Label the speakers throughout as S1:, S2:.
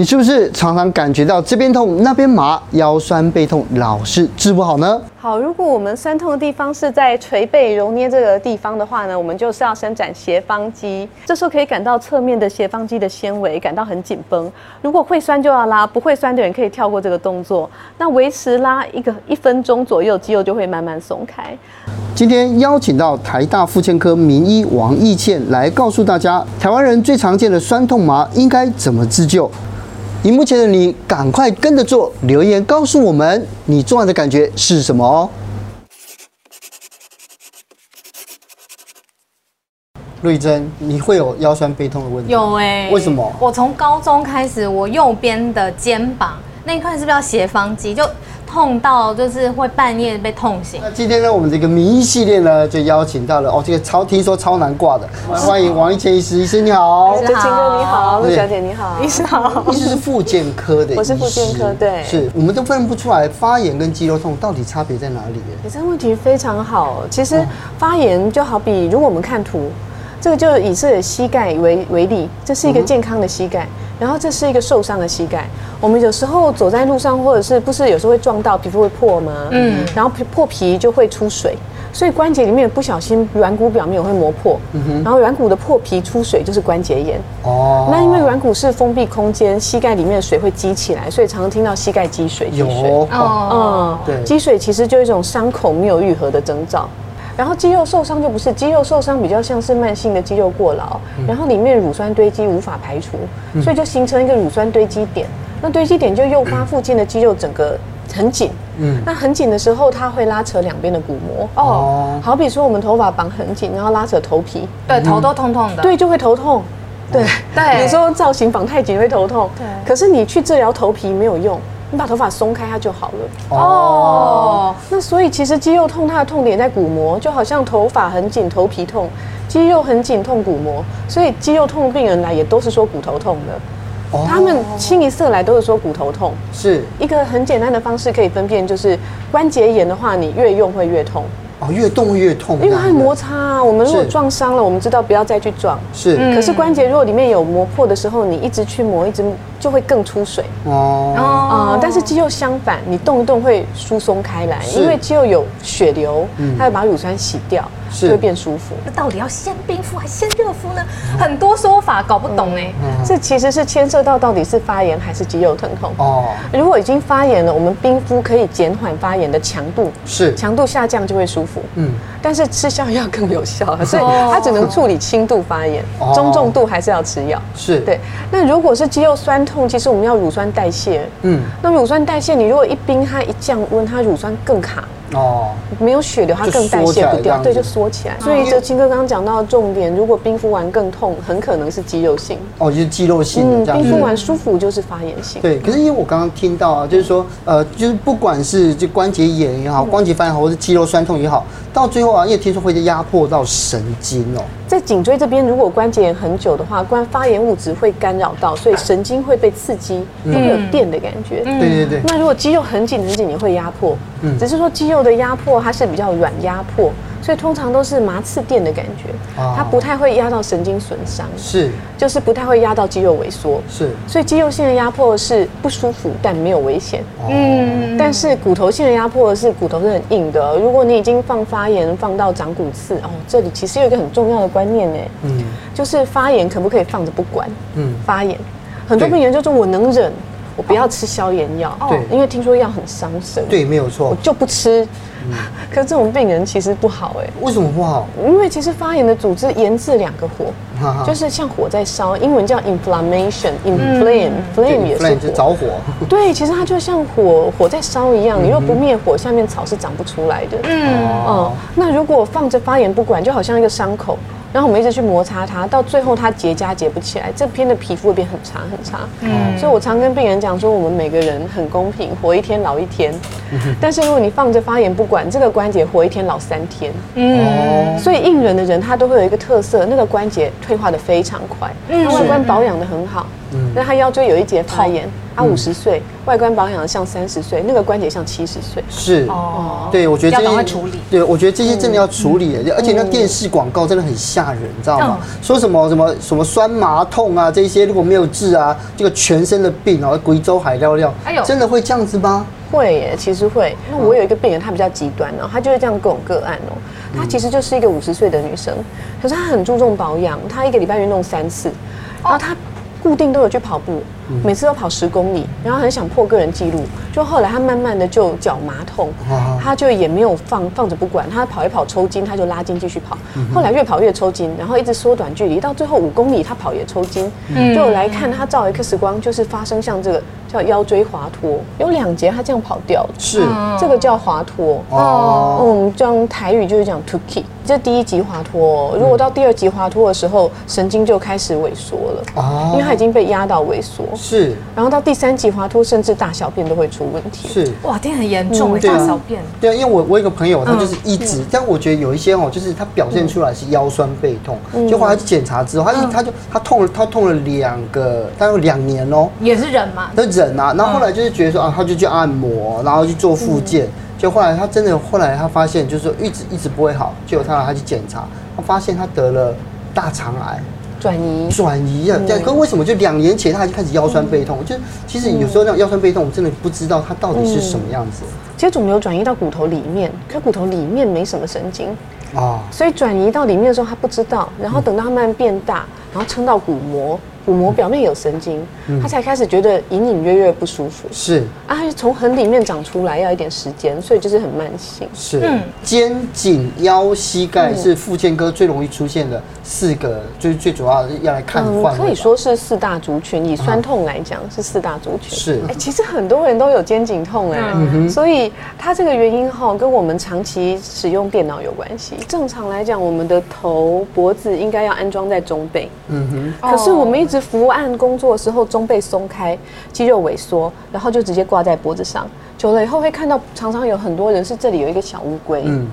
S1: 你是不是常常感觉到这边痛那边麻，腰酸背痛，老是治不好呢？
S2: 好，如果我们酸痛的地方是在捶背揉捏这个地方的话呢，我们就是要伸展斜方肌。这时候可以感到侧面的斜方肌的纤维感到很紧绷。如果会酸就要拉，不会酸的人可以跳过这个动作。那维持拉一个一分钟左右，肌肉就会慢慢松开。
S1: 今天邀请到台大妇健科名医王义倩来告诉大家，台湾人最常见的酸痛麻应该怎么自救。荧幕前的你，赶快跟着做，留言告诉我们你做完的感觉是什么哦。瑞珍，你会有腰酸背痛的问题？
S3: 有哎、欸，
S1: 为什么？
S3: 我从高中开始，我右边的肩膀那一块是不是要斜方肌？就痛到就是会半夜被痛醒。
S1: 那今天呢，我们这个名医系列呢，就邀请到了哦，这个超听说超难挂的，欢迎王一千医师，医师你好，
S2: 陈清哥你好，陆小姐你好，
S3: 医师好，
S1: 医师是复健科的，
S2: 我是复健科，对，
S1: 是我们都分不出来发炎跟肌肉痛到底差别在哪里？
S2: 你这个问题非常好，其实发炎就好比如果我们看图，这个就以这个膝盖为为例，这是一个健康的膝盖。然后这是一个受伤的膝盖，我们有时候走在路上，或者是不是有时候会撞到，皮肤会破吗？嗯，然后破皮就会出水，所以关节里面不小心软骨表面也会磨破，嗯，然后软骨的破皮出水就是关节炎。哦，那因为软骨是封闭空间，膝盖里面的水会积起来，所以常常听到膝盖积水。积水
S1: 有
S2: 哦，嗯，对，积水其实就是一种伤口没有愈合的征兆。然后肌肉受伤就不是，肌肉受伤比较像是慢性的肌肉过劳，然后里面乳酸堆积无法排除，所以就形成一个乳酸堆积点。那堆积点就诱发附近的肌肉整个很紧，嗯，那很紧的时候，它会拉扯两边的骨膜。哦，好比说我们头发绑很紧，然后拉扯头皮，
S3: 对，头都痛痛的，
S2: 对，就会头痛。对对，有时候造型绑太紧会头痛。对，可是你去治疗头皮没有用。你把头发松开，它就好了。哦，那所以其实肌肉痛，它的痛点在骨膜，就好像头发很紧，头皮痛；肌肉很紧，痛骨膜。所以肌肉痛病人来也都是说骨头痛的。哦，他们清一色来都是说骨头痛。
S1: 是一
S2: 个很简单的方式可以分辨，就是关节炎的话，你越用会越痛。
S1: 哦，越动越痛，
S2: 因为它摩擦啊。我们如果撞伤了，我们知道不要再去撞。
S1: 是，
S2: 可是关节如果里面有磨破的时候，你一直去磨，一直就会更出水。哦，啊，但是肌肉相反，你动一动会疏松开来，因为肌肉有血流，它会把乳酸洗掉。是会变舒服。
S3: 那到底要先冰敷还是先热敷呢？很多说法搞不懂哎。
S2: 这其实是牵涉到到底是发炎还是肌肉疼痛哦。如果已经发炎了，我们冰敷可以减缓发炎的强度，是强度下降就会舒服。嗯，但是吃消炎药更有效，所以它只能处理轻度发炎，中重度还是要吃药。是对。那如果是肌肉酸痛，其实我们要乳酸代谢。嗯，那乳酸代谢，你如果一冰它一降温，它乳酸更卡。哦，没有血流，它更代谢不掉，对，就缩起来。所以哲青哥刚刚讲到的重点，如果冰敷完更痛，很可能是肌肉性。
S1: 哦，就是肌肉性的。
S2: 嗯，冰敷完舒服就是发炎性。
S1: 对，可是因为我刚刚听到啊，就是说，呃，就是不管是就关节炎也好，关节发炎好，或是肌肉酸痛也好，到最后啊，因为听说会压迫到神经哦。
S2: 在颈椎这边，如果关节炎很久的话，关发炎物质会干扰到，所以神经会被刺激，会有电的感觉。
S1: 对对对。
S2: 那如果肌肉很紧很紧，也会压迫。嗯，只是说肌肉的压迫它是比较软压迫。所以通常都是麻刺电的感觉，它不太会压到神经损伤，是，就是不太会压到肌肉萎缩，是。所以肌肉性的压迫是不舒服但没有危险，嗯。但是骨头性的压迫是骨头是很硬的，如果你已经放发炎放到长骨刺，哦，这里其实有一个很重要的观念呢，嗯，就是发炎可不可以放着不管？嗯，发炎，很多病人就说我能忍，我不要吃消炎药，对，因为听说药很伤身，
S1: 对，没有错，
S2: 我就不吃。可是这种病人其实不好哎，
S1: 为什么不好？
S2: 因为其实发炎的组织源自两个火，就是像火在烧，英文叫 inflammation，inflame，flame 也是
S1: 着火。
S2: 对，其实它就像火火在烧一样，你若不灭火，下面草是长不出来的。嗯哦，那如果放着发炎不管，就好像一个伤口。然后我们一直去摩擦它，到最后它结痂结不起来，这边的皮肤会变很差很差。嗯，所以我常跟病人讲说，我们每个人很公平，活一天老一天。但是如果你放着发炎不管，这个关节活一天老三天。嗯，所以硬人的人他都会有一个特色，那个关节退化的非常快，嗯，外观保养的很好。嗯，那他腰椎有一节发炎，他五十岁，外观保养的像三十岁，那个关节像七十岁。
S1: 是。哦，对，我觉得这些处理，对，我觉得这些真的要处理，而且那电视广告真的很吓人，你知道吗？说什么什么什么酸麻痛啊，这些如果没有治啊，这个全身的病啊，贵州海料料，哎呦，真的会这样子吗？
S2: 会耶，其实会。那我有一个病人，他比较极端哦，他就是这样跟我个案哦，他其实就是一个五十岁的女生，可是她很注重保养，她一个礼拜运动三次，然后她固定都有去跑步。每次都跑十公里，然后很想破个人记录，就后来他慢慢的就脚麻痛，他就也没有放放着不管，他跑一跑抽筋，他就拉筋继续跑，后来越跑越抽筋，然后一直缩短距离，到最后五公里他跑也抽筋，就来看他照 X 光，就是发生像这个叫腰椎滑脱，有两节他这样跑掉了，
S1: 是。
S2: 这个叫滑脱。哦，嗯，这样台语就是讲 Tuki，这第一级滑脱，如果到第二级滑脱的时候，神经就开始萎缩了，因为他已经被压到萎缩。
S1: 是，
S2: 然后到第三级滑脱，甚至大小便都会出问题。
S1: 是，
S3: 哇，这很严重，大小便。
S1: 对啊，因为我我有一个朋友，他就是一直，但我觉得有一些哦，就是他表现出来是腰酸背痛，就后来去检查之后，他他就他痛了，他痛了两个，大概有两年哦。
S3: 也是忍嘛？
S1: 他忍啊，然后后来就是觉得说啊，他就去按摩，然后去做复健，就后来他真的后来他发现就是说一直一直不会好，结果他让他去检查，他发现他得了大肠癌。
S2: 转移
S1: 转移啊！对，可为什么就两年前他就开始腰酸背痛？就其实有时候那种腰酸背痛，我真的不知道它到底是什么样子。
S2: 其实肿瘤转移到骨头里面，可骨头里面没什么神经啊，所以转移到里面的时候他不知道，然后等到它慢慢变大，然后撑到骨膜。骨膜表面有神经，他才开始觉得隐隐约约不舒服。是啊，从很里面长出来要一点时间，所以就是很慢性。
S1: 是，肩、颈、腰、膝盖是附件科最容易出现的四个，最最主要要来看。嗯，
S2: 可以说是四大族群。以酸痛来讲，是四大族群。是，哎，其实很多人都有肩颈痛，哎，所以它这个原因哈，跟我们长期使用电脑有关系。正常来讲，我们的头脖子应该要安装在中背。嗯哼，可是我们一直。伏案工作的时候，中背松开，肌肉萎缩，然后就直接挂在脖子上。久了以后会看到，常常有很多人是这里有一个小乌龟，嗯，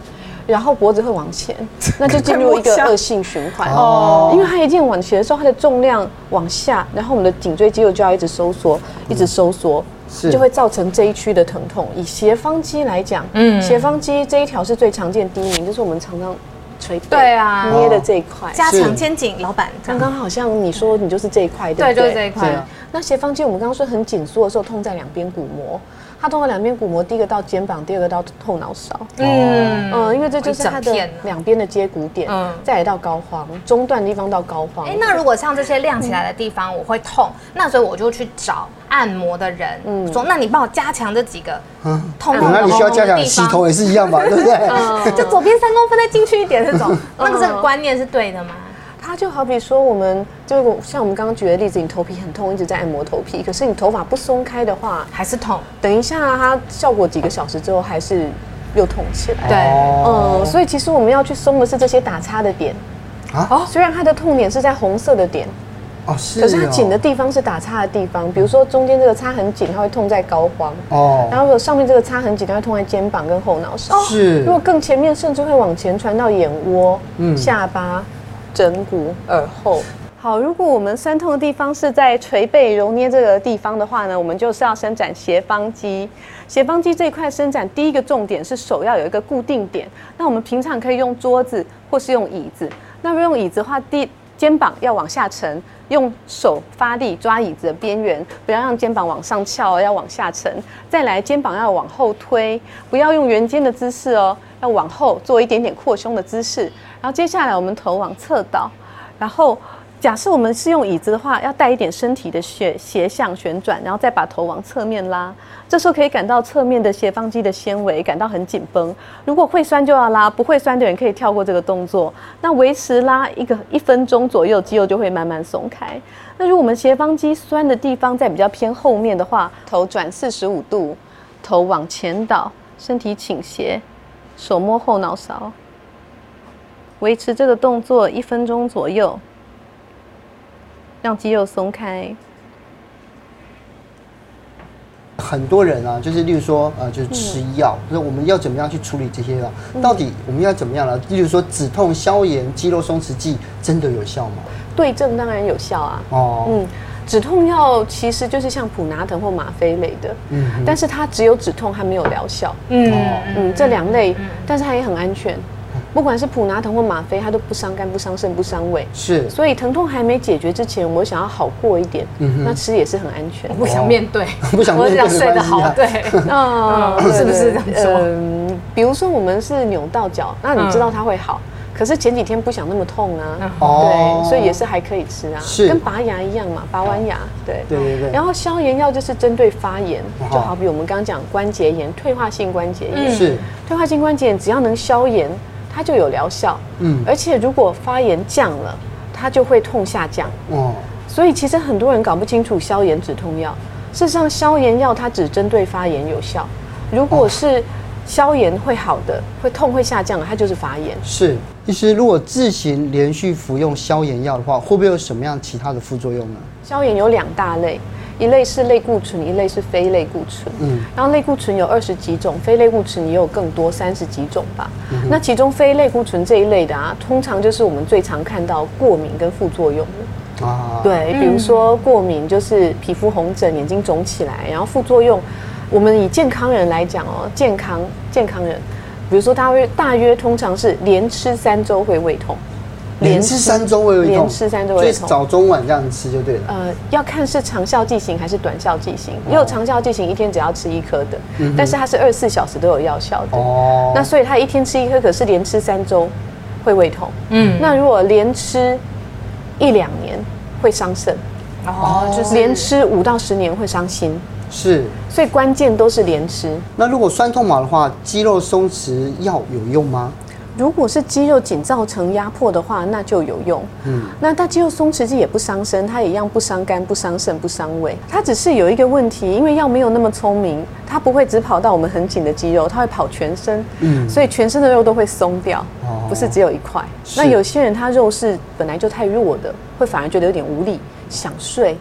S2: 然后脖子会往前，那就进入一个恶性循环。哦。因为它一进往前的时候，它的重量往下，然后我们的颈椎肌肉就要一直收缩，一直收缩，是。就会造成这一区的疼痛。以斜方肌来讲，嗯，斜方肌这一条是最常见第一名，就是我们常常。捶背对啊，捏的这一块。
S3: 加强肩颈，老板
S2: 刚刚好像你说你就是这一块，
S3: 对，就是这一块。
S2: 那斜方肌我们刚刚说很紧缩的时候，痛在两边骨膜，它通过两边骨膜，第一个到肩膀，第二个到后脑勺。嗯嗯，因为这就是它的两边的接骨点，嗯，再来到膏肓，中段地方到膏肓。
S3: 哎，那如果像这些亮起来的地方我会痛，那所以我就去找。按摩的人，嗯，说，那你帮我加强这几个痛痛的地方。那你需要加强
S1: 洗头也是一样吧，对不对？
S3: 就左边三公分再进去一点这种，那个这个观念是对的吗？
S2: 它就好比说，我们就像我们刚刚举的例子，你头皮很痛，一直在按摩头皮，可是你头发不松开的话，还是痛。等一下，它效果几个小时之后，还是又痛起来。对，嗯，所以其实我们要去松的是这些打叉的点啊。虽然它的痛点是在红色的点。哦，是。可是它紧的地方是打叉的地方，比如说中间这个叉很紧，它会痛在膏肓。哦。然后如果上面这个叉很紧，它会痛在肩膀跟后脑勺。是。如果更前面，甚至会往前传到眼窝、嗯、下巴、枕骨、耳后。好，如果我们酸痛的地方是在捶背、揉捏这个地方的话呢，我们就是要伸展斜方肌。斜方肌这一块伸展，第一个重点是手要有一个固定点。那我们平常可以用桌子或是用椅子。那如果用椅子的话，第肩膀要往下沉。用手发力抓椅子的边缘，不要让肩膀往上翘，要往下沉。再来，肩膀要往后推，不要用圆肩的姿势哦，要往后做一点点扩胸的姿势。然后接下来，我们头往侧倒，然后。假设我们是用椅子的话，要带一点身体的斜斜向旋转，然后再把头往侧面拉。这时候可以感到侧面的斜方肌的纤维感到很紧绷。如果会酸就要拉，不会酸的人可以跳过这个动作。那维持拉一个一分钟左右，肌肉就会慢慢松开。那如果我们斜方肌酸的地方在比较偏后面的话，头转四十五度，头往前倒，身体倾斜，手摸后脑勺，维持这个动作一分钟左右。让肌肉松开。
S1: 很多人啊，就是例如说，呃，就是吃药，就是我们要怎么样去处理这些药？到底我们要怎么样呢？例如说，止痛、消炎、肌肉松弛剂真的有效吗？
S2: 对症当然有效啊。哦，嗯，止痛药其实就是像普拿疼或吗啡类的，嗯，但是它只有止痛，还没有疗效，嗯嗯，这两类，但是它也很安全，不管是普拿疼或吗啡，它都不伤肝、不伤肾、不伤胃，
S1: 是，
S2: 所以疼痛还没解决之前，我想要好过一点，嗯，那吃也是很安全，
S3: 不想面对，
S1: 不想面对，
S3: 我想睡得好，对，
S2: 嗯，是不是这样说？嗯，比如说我们是扭到脚，那你知道它会好。可是前几天不想那么痛啊，对，所以也是还可以吃啊，是。跟拔牙一样嘛，拔完牙，对，对对对。然后消炎药就是针对发炎，就好比我们刚刚讲关节炎，退化性关节炎，是。退化性关节炎，只要能消炎，它就有疗效，嗯，而且如果发炎降了，它就会痛下降，哦，所以其实很多人搞不清楚消炎止痛药，事实上消炎药它只针对发炎有效，如果是。消炎会好的，会痛会下降，它就是发炎。
S1: 是，医师，如果自行连续服用消炎药的话，会不会有什么样其他的副作用呢？
S2: 消炎有两大类，一类是类固醇，一类是非类固醇。嗯，然后类固醇有二十几种，非类固醇也有更多，三十几种吧。嗯、那其中非类固醇这一类的啊，通常就是我们最常看到过敏跟副作用的。啊，对，比如说过敏就是皮肤红疹、眼睛肿起来，然后副作用。我们以健康人来讲哦，健康健康人，比如说大约大约通常是连吃三周会胃痛，
S1: 连吃三周会胃痛，
S2: 连吃三周胃痛，
S1: 早中晚这样吃就对了。呃，
S2: 要看是长效剂型还是短效剂型，也有长效剂型一天只要吃一颗的，嗯、但是它是二十四小时都有药效的。哦，那所以它一天吃一颗，可是连吃三周会胃痛。嗯，那如果连吃一两年会伤肾，哦，就是连吃五到十年会伤心。
S1: 是，
S2: 所以关键都是连吃。
S1: 那如果酸痛麻的话，肌肉松弛药有用吗？
S2: 如果是肌肉紧造成压迫的话，那就有用。嗯，那它肌肉松弛剂也不伤身，它也一样不伤肝、不伤肾、不伤胃。它只是有一个问题，因为药没有那么聪明，它不会只跑到我们很紧的肌肉，它会跑全身。嗯，所以全身的肉都会松掉，不是只有一块。是那有些人他肉是本来就太弱的，会反而觉得有点无力，想睡。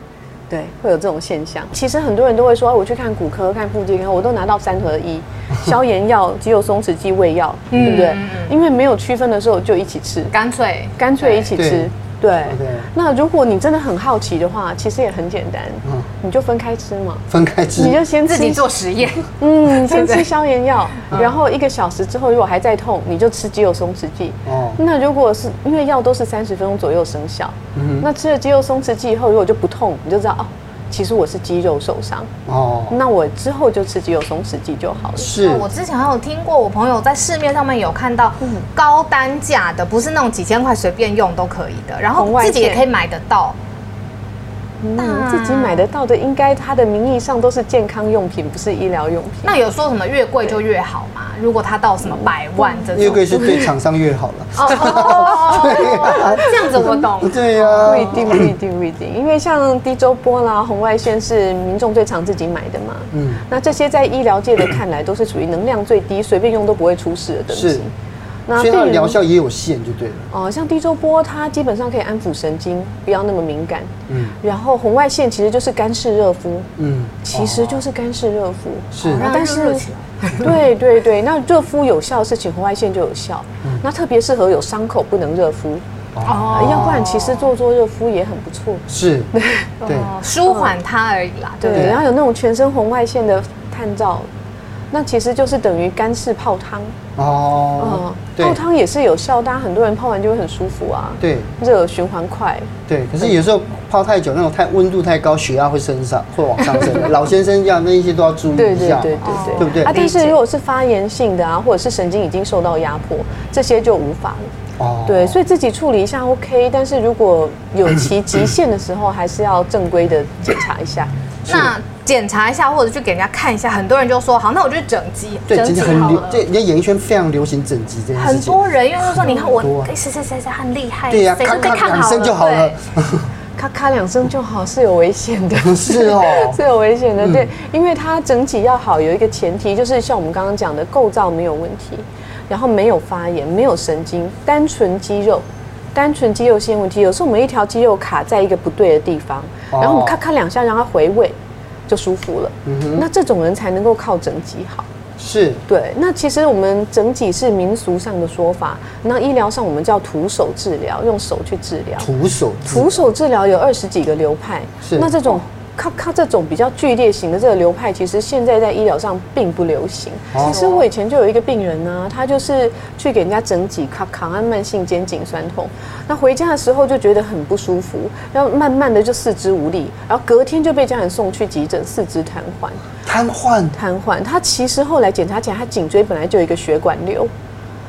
S2: 对，会有这种现象。其实很多人都会说，我去看骨科、看附健科，我都拿到三合一，消炎药、肌肉松弛剂、胃药，嗯、对不对？因为没有区分的时候，就一起吃，
S3: 干脆
S2: 干脆一起吃。对，Okay. 那如果你真的很好奇的话，其实也很简单，嗯、你就分开吃嘛，
S1: 分开吃，
S2: 你就先
S3: 自己做实验，
S2: 嗯，先吃消炎药，嗯、然后一个小时之后如果还在痛，你就吃肌肉松弛剂。哦，那如果是因为药都是三十分钟左右生效，嗯，那吃了肌肉松弛剂以后，如果就不痛，你就知道哦。其实我是肌肉受伤。哦，那我之后就吃肌肉松弛剂就好了。
S3: 是，我之前还有听过，我朋友在市面上面有看到高单价的，不是那种几千块随便用都可以的，然后自己也可以买得到。
S2: 那自己买得到的，应该它的名义上都是健康用品，不是医疗用品。
S3: 那有说什么越贵就越好吗？如果它到什么百万这种，
S1: 越贵是对厂商越好了。
S3: 哦，对，这样子我懂。
S1: 对呀，
S2: 不一定，不一定，不一定。因为像低周波啦、红外线是民众最常自己买的嘛。嗯。那这些在医疗界的看来，都是属于能量最低、随便用都不会出事的东西。
S1: 那所以它疗效也有限，就对了。
S2: 哦，像低周波，它基本上可以安抚神经，不要那么敏感。嗯。然后红外线其实就是干式热敷。嗯。其实就是干式热敷。是。但是，对对对，那热敷有效的事情，红外线就有效。嗯。那特别适合有伤口不能热敷。哦。要不然其实做做热敷也很不错。
S1: 是。对。对。
S3: 舒缓它而已啦。
S2: 对。然后有那种全身红外线的探照。那其实就是等于干式泡汤哦，泡汤也是有效，大家很多人泡完就会很舒服啊。对，热循环快。
S1: 对，可是有时候泡太久，那种太温度太高，血压会升上，会往上升。老先生这样，那一些都要注意一下，对对对对对，对不对？啊，
S2: 但是如果是发炎性的啊，或者是神经已经受到压迫，这些就无法了。哦，对，所以自己处理一下 OK，但是如果有其极限的时候，还是要正规的检查一下。
S3: 那。检查一下，或者去给人家看一下。很多人就说好，那我就整肌，
S1: 对，
S3: 整肌
S1: 好了。对，人家演艺圈非常流行整肌这件事
S3: 情。很多人因为说，你看我谁谁谁谁很厉害，
S1: 对呀，咔咔两声就好了，
S2: 咔咔两声就好是有危险的，
S1: 是哦，
S2: 是有危险的。对，因为它整体要好，有一个前提就是像我们刚刚讲的构造没有问题，然后没有发炎，没有神经，单纯肌肉，单纯肌肉线问题。有时候我们一条肌肉卡在一个不对的地方，然后我们咔咔两下让它回味。就舒服了，那这种人才能够靠整脊好
S1: 是
S2: 对。那其实我们整脊是民俗上的说法，那医疗上我们叫徒手治疗，用手去治疗。
S1: 徒手
S2: 徒手治疗有二十几个流派，
S1: 是
S2: 那这种。咔咔这种比较剧烈型的这个流派，其实现在在医疗上并不流行。其实我以前就有一个病人呢，他就是去给人家整脊咔咔，按慢性肩颈酸痛，那回家的时候就觉得很不舒服，然后慢慢的就四肢无力，然后隔天就被家人送去急诊，四肢瘫痪。
S1: 瘫痪？
S2: 瘫痪。他其实后来检查起来，他颈椎本来就有一个血管瘤，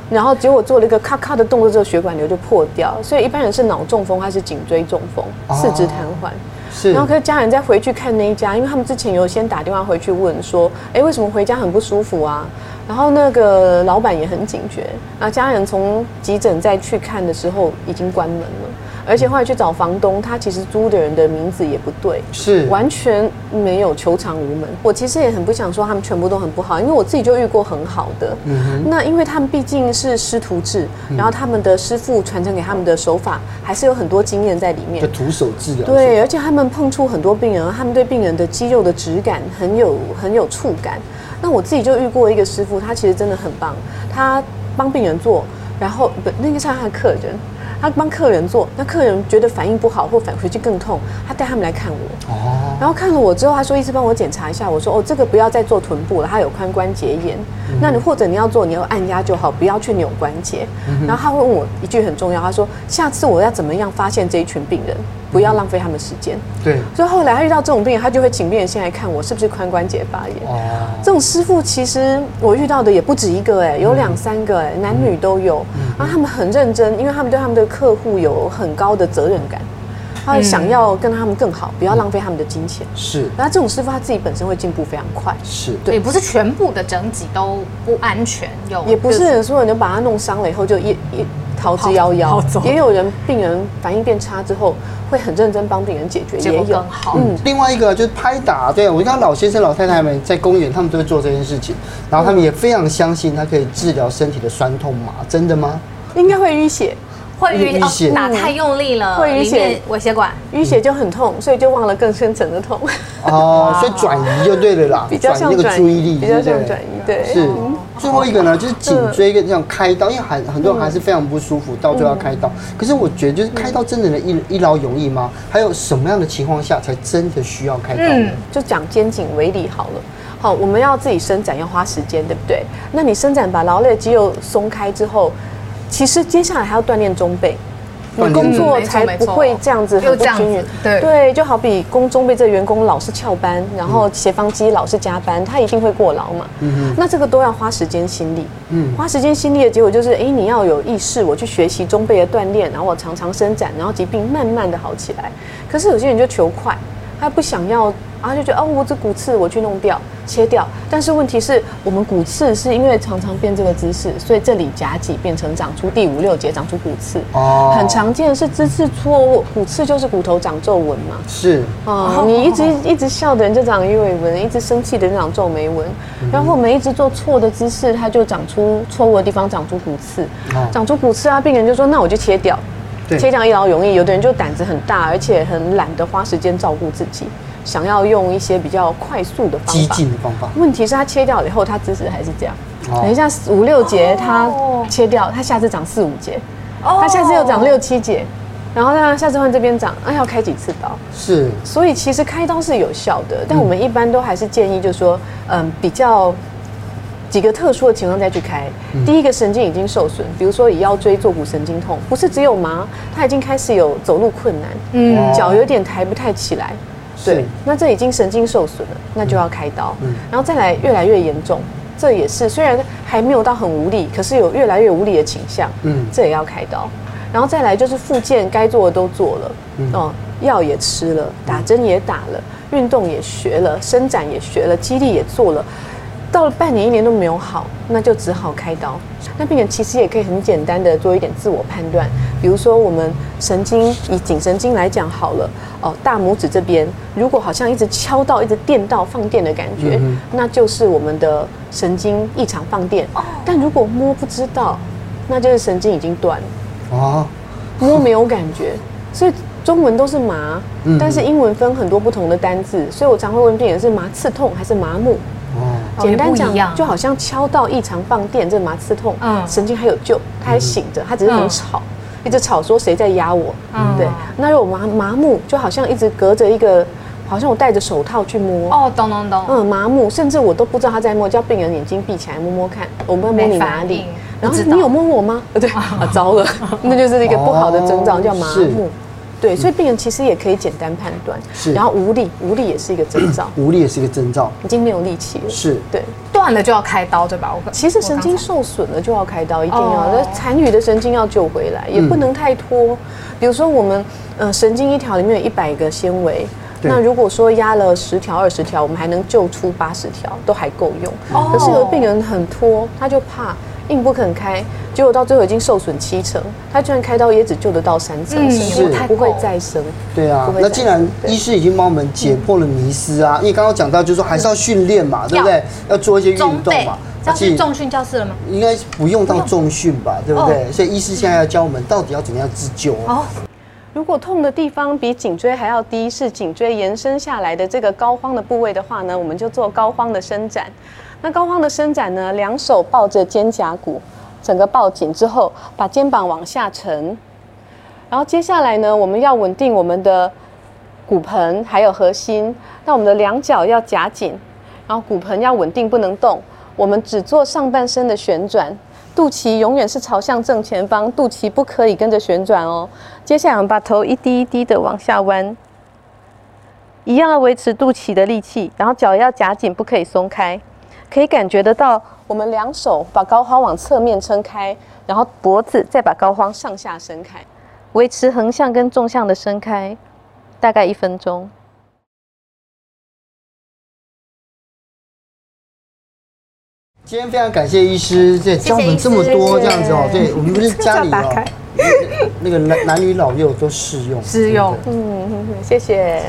S2: 然后结果做了一个咔咔的动作之后，血管瘤就破掉。所以一般人是脑中风，还是颈椎中风，四肢瘫痪。是，然后可是家人再回去看那一家，因为他们之前有先打电话回去问说，哎，为什么回家很不舒服啊？然后那个老板也很警觉，那家人从急诊再去看的时候已经关门了。而且后来去找房东，他其实租的人的名字也不对，
S1: 是
S2: 完全没有求偿无门。我其实也很不想说他们全部都很不好，因为我自己就遇过很好的。嗯哼。那因为他们毕竟是师徒制，然后他们的师傅传承给他们的手法还是有很多经验在里面。
S1: 就徒手治疗。
S2: 对，而且他们碰触很多病人，他们对病人的肌肉的质感很有很有触感。那我自己就遇过一个师傅，他其实真的很棒，他帮病人做，然后不那个是他的客人。他帮客人做，那客人觉得反应不好或返回去更痛，他带他们来看我。然后看了我之后，他说：“医师帮我检查一下。”我说：“哦，这个不要再做臀部了，他有髋关节炎。嗯、那你或者你要做，你要按压就好，不要去扭关节。嗯”然后他会问我一句很重要，他说：“下次我要怎么样发现这一群病人？”不要浪费他们时间。
S1: 对，
S2: 所以后来他遇到这种病人，他就会请病人先来看我是不是髋关节发炎。哦，这种师傅其实我遇到的也不止一个，哎，有两三个，哎，男女都有。然后他们很认真，因为他们对他们的客户有很高的责任感，他想要跟他们更好，不要浪费他们的金钱。
S1: 是，
S2: 那这种师傅他自己本身会进步非常快。
S1: 是，
S3: 对，也不是全部的整脊都不安全，有
S2: 也不是所有人把他弄伤了以后就一一逃之夭夭，也有人病人反应变差之后。会很认真帮病人解决，也有好。
S1: 嗯，另外一个就是拍打，对，我看老先生、老太太们在公园，他们都会做这件事情，然后他们也非常相信它可以治疗身体的酸痛嘛，真的吗？
S2: 应该会淤血。
S3: 会淤血，打太用力了，会淤血，微血管
S2: 淤血就很痛，所以就忘了更深层的痛。
S1: 哦，所以转移就对了啦，
S2: 比较像
S1: 那个注意力，
S2: 比较像转移，对。
S1: 是，最后一个呢，就是颈椎跟这样开刀，因为很很多人还是非常不舒服，到最后要开刀。可是我觉得，就是开刀真的能一一劳永逸吗？还有什么样的情况下才真的需要开刀呢？
S2: 就讲肩颈为例好了。好，我们要自己伸展要花时间，对不对？那你伸展把劳累的肌肉松开之后。其实接下来还要锻炼中背，你工作才不会这样子很不均匀。对对，就好比工中背这个员工老是翘班，然后斜方肌老是加班，他一定会过劳嘛。嗯哼。那这个都要花时间心力。嗯。花时间心力的结果就是，哎，你要有意识，我去学习中背的锻炼，然后我常常伸展，然后疾病慢慢的好起来。可是有些人就求快，他不想要。然后就觉得哦，我这骨刺我去弄掉、切掉，但是问题是我们骨刺是因为常常变这个姿势，所以这里夹脊变成长出第五六节长出骨刺。哦，很常见的是姿势错误，骨刺就是骨头长皱纹嘛。
S1: 是
S2: 啊，你一直一直笑的人就长鱼尾纹，一直生气的人就长皱眉纹，然后我们一直做错的姿势，它就长出错误的地方长出骨刺。长出骨刺啊，病人就说那我就切掉，切掉一劳永逸。有的人就胆子很大，而且很懒得花时间照顾自己。想要用一些比较快速的方法，
S1: 激进的方法。
S2: 问题是他切掉了以后，他姿势还是这样。等一下五六节他切掉，他下次长四五节，他下次又长六七节，然后他下次换这边长，那要开几次刀？
S1: 是。
S2: 所以其实开刀是有效的，但我们一般都还是建议，就是说，嗯，比较几个特殊的情况再去开。第一个神经已经受损，比如说以腰椎坐骨神经痛，不是只有麻，他已经开始有走路困难，嗯，脚有点抬不太起来。对，那这已经神经受损了，那就要开刀。嗯，然后再来越来越严重，这也是虽然还没有到很无力，可是有越来越无力的倾向。嗯，这也要开刀。然后再来就是复健，该做的都做了，哦，药也吃了，打针也打了，运动也学了，伸展也学了，肌力也做了。到了半年一年都没有好，那就只好开刀。那病人其实也可以很简单的做一点自我判断，比如说我们神经以颈神经来讲好了，哦，大拇指这边如果好像一直敲到、一直电到、放电的感觉，嗯、那就是我们的神经异常放电。但如果摸不知道，那就是神经已经断了。啊，摸没有感觉，所以中文都是麻，但是英文分很多不同的单字，所以我常会问病人是麻刺痛还是麻木。哦，简单讲，就好像敲到异常放电，这麻刺痛，嗯，神经还有救，他还醒着，他只是很吵，一直吵说谁在压我，嗯，对。那如果麻麻木，就好像一直隔着一个，好像我戴着手套去摸，
S3: 哦，懂懂懂，
S2: 嗯，麻木，甚至我都不知道他在摸，叫病人眼睛闭起来摸摸看，我们要摸你哪里？然后你有摸我吗？对，啊，糟了，那就是一个不好的征兆，叫麻木。对，所以病人其实也可以简单判断，是，然后无力，无力也是一个征兆，
S1: 无力也是一个征兆，
S2: 已经没有力气了，
S1: 是，
S2: 对，
S3: 断了就要开刀，对吧？我
S2: 其实神经受损了就要开刀，一定要，那残余的神经要救回来，也不能太拖。比如说我们，呃，神经一条里面有一百个纤维，那如果说压了十条、二十条，我们还能救出八十条，都还够用。可是有的病人很拖，他就怕。硬不肯开，结果到最后已经受损七成，他居然开刀也只救得到三成，是不会再生。
S1: 对啊，那既然医师已经帮我们解破了迷思啊，因为刚刚讲到就是说还是要训练嘛，对不对？要做一些运动嘛。
S3: 要去重训教室了吗？
S1: 应该不用到重训吧，对不对？所以医师现在要教我们到底要怎么样自救哦。
S2: 如果痛的地方比颈椎还要低，是颈椎延伸下来的这个膏肓的部位的话呢，我们就做膏肓的伸展。那膏肓的伸展呢，两手抱着肩胛骨，整个抱紧之后，把肩膀往下沉。然后接下来呢，我们要稳定我们的骨盆还有核心。那我们的两脚要夹紧，然后骨盆要稳定，不能动。我们只做上半身的旋转，肚脐永远是朝向正前方，肚脐不可以跟着旋转哦。接下来我们把头一低一低的往下弯，一样要维持肚脐的力气，然后脚要夹紧，不可以松开。可以感觉得到，我们两手把膏肓往侧面撑开，然后脖子再把膏肓上下伸开，维持横向跟纵向的伸开，大概一分钟。
S1: 今天非常感谢医师，这教我们这么多这样子哦，对 我们不是家里哦，那个男男女老幼都适用，
S3: 适用，
S2: 嗯，谢谢。